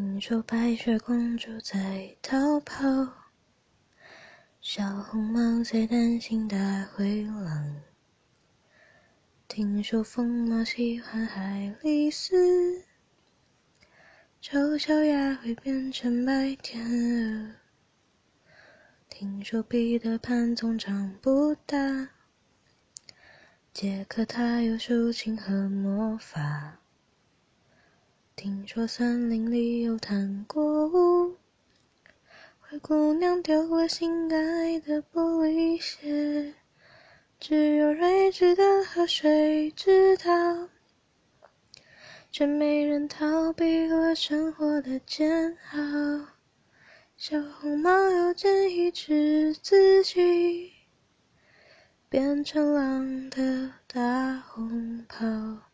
听说白雪公主在逃跑，小红帽在担心大灰狼。听说疯帽喜欢海丽丝，丑小鸭会变成白天鹅。听说彼得潘总长不大，杰克他有竖琴和魔法。听说森林里有糖果屋，灰姑娘丢了心爱的玻璃鞋，只有睿智的河水知道，却没人逃避了生活的煎熬。小红帽又建议只自己变成狼的大红袍。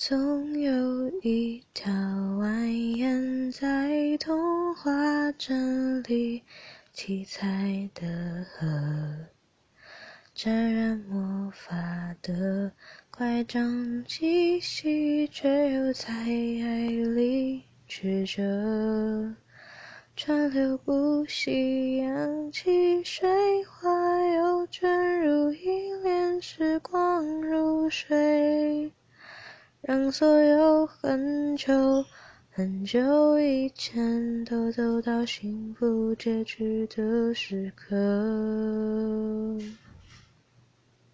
总有一条蜿蜒在童话镇里七彩的河，沾染魔法的乖张气息，却又在爱里曲折，川流不息，扬起水花，又卷入一帘时光如水。让所有很久很久以前都走到幸福结局的时刻。